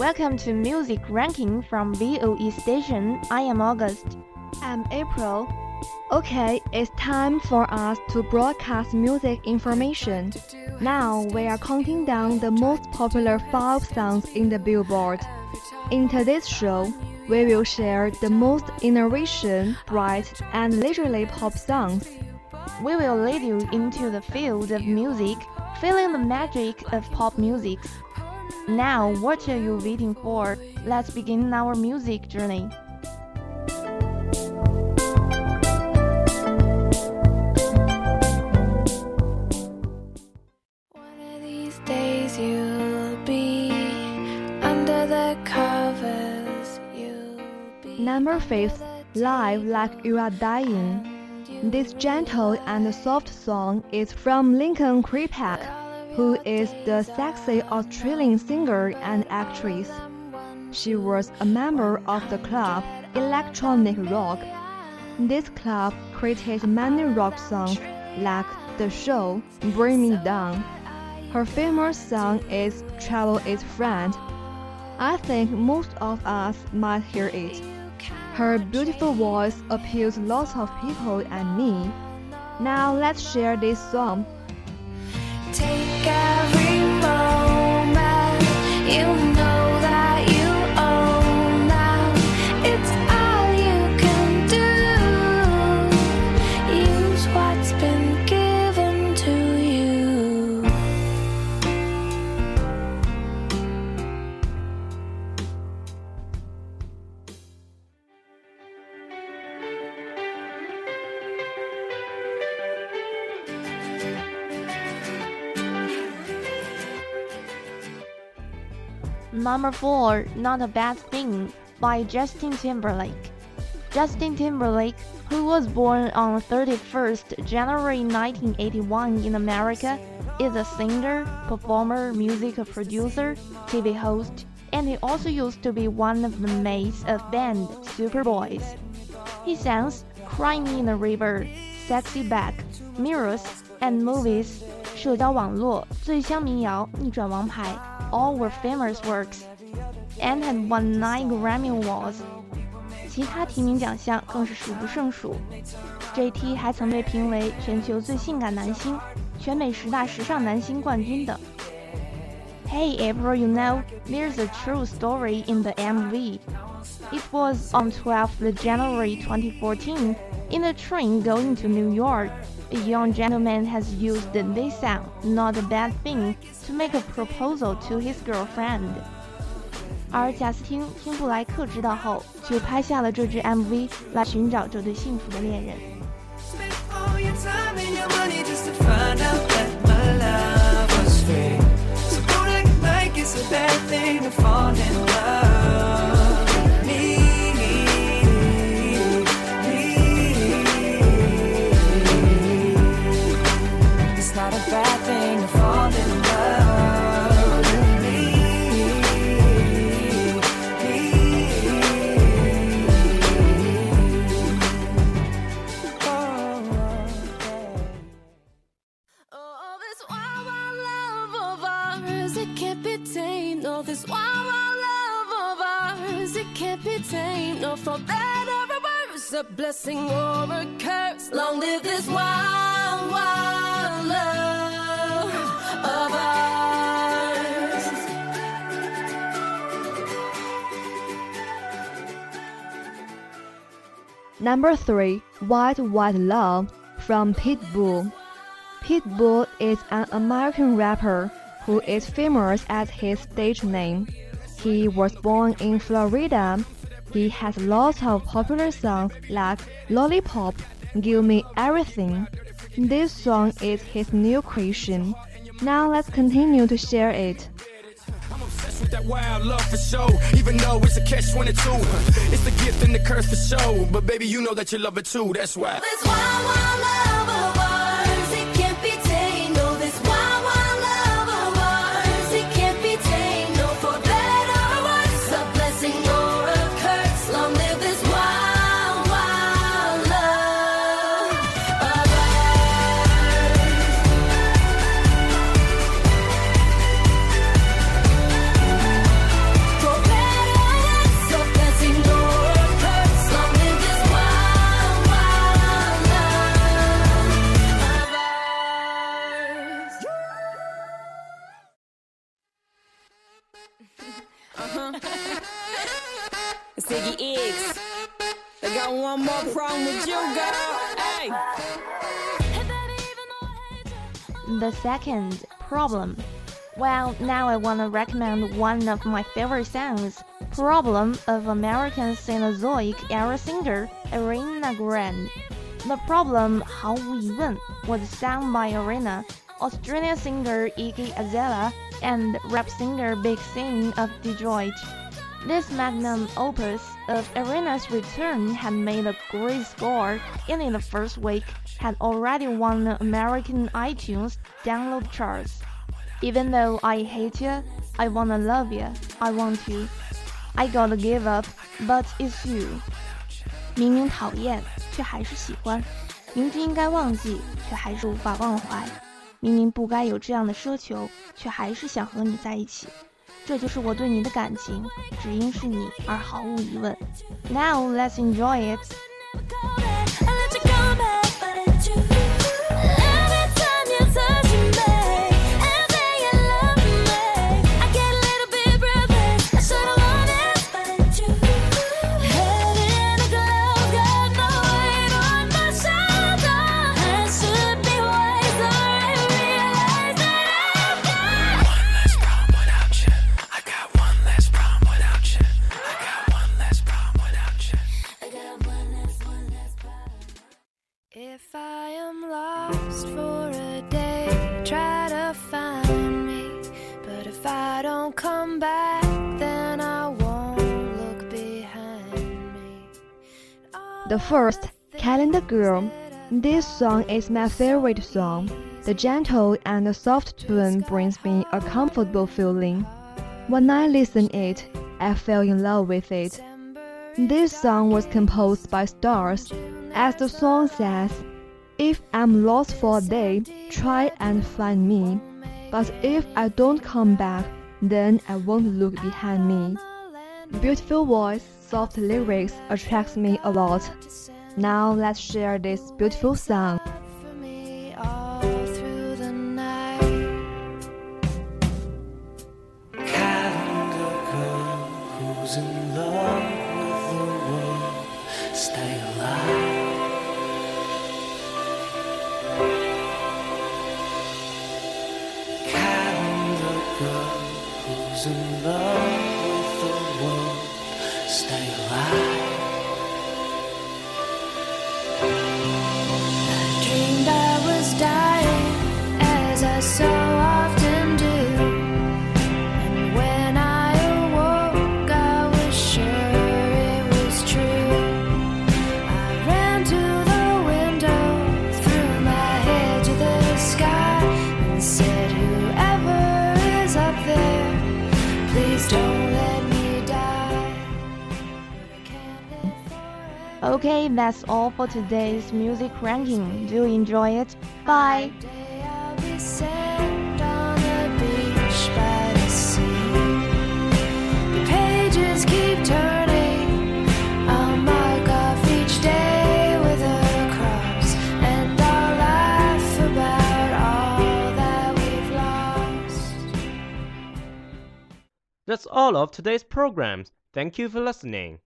Welcome to Music Ranking from VOE Station. I am August. I'm April. Okay, it's time for us to broadcast music information. Now we are counting down the most popular five songs in the Billboard. In today's show, we will share the most innovation, bright, and leisurely pop songs. We will lead you into the field of music, feeling the magic of pop music. Now, what are you waiting for? Let's begin our music journey. One of these days you'll be under the covers. You'll be Number 5 Live Like You Are Dying. This gentle and soft song is from Lenka Kripac, who is the sexy Australian singer and actress. She was a member of the club Electronic Rock. This club created many rock songs like The Show, Bring Me Down. Her famous song is Trouble is Friend. I think most of us might hear it. Her beautiful voice appeals lots of people and me. Now let's share this song. You Number 4, Not a Bad Thing by Justin Timberlake. Justin Timberlake, who was born on 31st January 1981 in America, is a singer, performer, music producer, TV host, and he also used to be one of the mates of band Superboys. He sings Crying in the River, Sexy Back, Mirrors, and Movies, 社交网络、醉乡民谣、逆转王牌 all were famous works and had won nine Grammy Awards. 其他提名奖项更是数不胜数。JT 还曾被评为全球最性感男星、全美十大时尚男星冠军等。Hey April, you know, there's a true story in the MV. It was on 12th January 2014, in a train going to New York. A young gentleman has used this song, Not a Bad Thing, to make a proposal to his girlfriend. 而贾斯汀听布莱克知道后，就拍下了这支 MV 来寻找这对幸福的恋人。 Spend all your time and your money just to find out that my love was free. So don't act like it's a bad thing to fall in love ours, it can't be tamed. No, this wild, wild love of ours, it can't be tamed. No, for better or worse, a blessing or a curse. Long live this wild, wild love of ours. Number 3, Wild Wild Love from Pitbull. Pitbull is an American rapper who is famous as his stage name. He was born in Florida. He has lots of popular songs like Lollipop, Give Me Everything. This song is his new creation. Now let's continue to share it. I'm obsessed with that wild love for show. Even though it's a catch 22. It's the gift and the curse for show. But baby, you know that you love it too. That's why. This wild, wild love the second problem. Well, now I want to recommend one of my favorite songs, Problem of American Cenozoic Era singer Ariana Grande. The Problem 毫无疑问 was sung by Arena, Australian singer Iggy Azalea, and rap singer Big Sean of Detroit. This magnum opus of Ariana's return had made a great score and in the first week had already won the American iTunes download charts. Even though I hate you, I wanna love you, I want you. I gotta give up, but it's you. 明明讨厌，却还是喜欢；明知应该忘记，却还是无法忘怀；明明不该有这样的奢求，却还是想和你在一起。这就是我对你的感情，只因是你而毫无疑问。Now let's enjoy it. Come back, then I won't look behind me. The first, Calendar Girl. This song is my favorite song. The gentle and soft tune brings me a comfortable feeling. When I listen it, I fell in love with it. This song was composed by Stars. As the song says, If I'm lost for a day, try and find me. But if I don't come back, then I won't look behind me. Beautiful voice, soft lyrics attracts me a lot. Now let's share this beautiful song. Okay, that's all for today's music ranking. Do enjoy it? Bye. That's all of today's programs. Thank you for listening.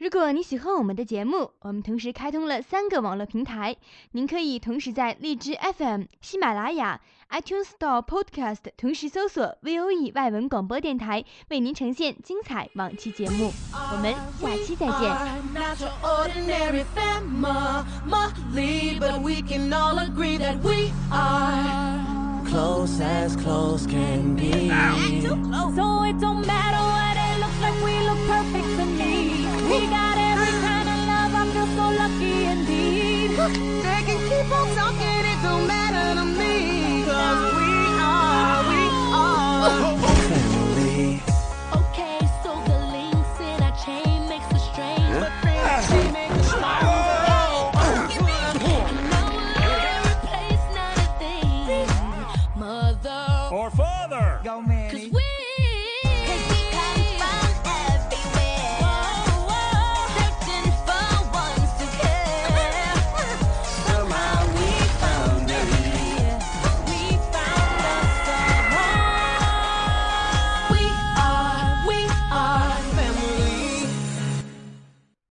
如果你喜欢我们的节目，我们同时开通了三个网络平台，您可以同时在荔枝 FM、喜马拉雅、iTunes Store Podcast 同时搜索 VOE 外文广播电台，为您呈现精彩往期节目。我们下期再见。He got every kind of love, I feel so lucky indeed. They can keep on talking, it don't matter to me. Cause we are, we are. Oh, oh, oh.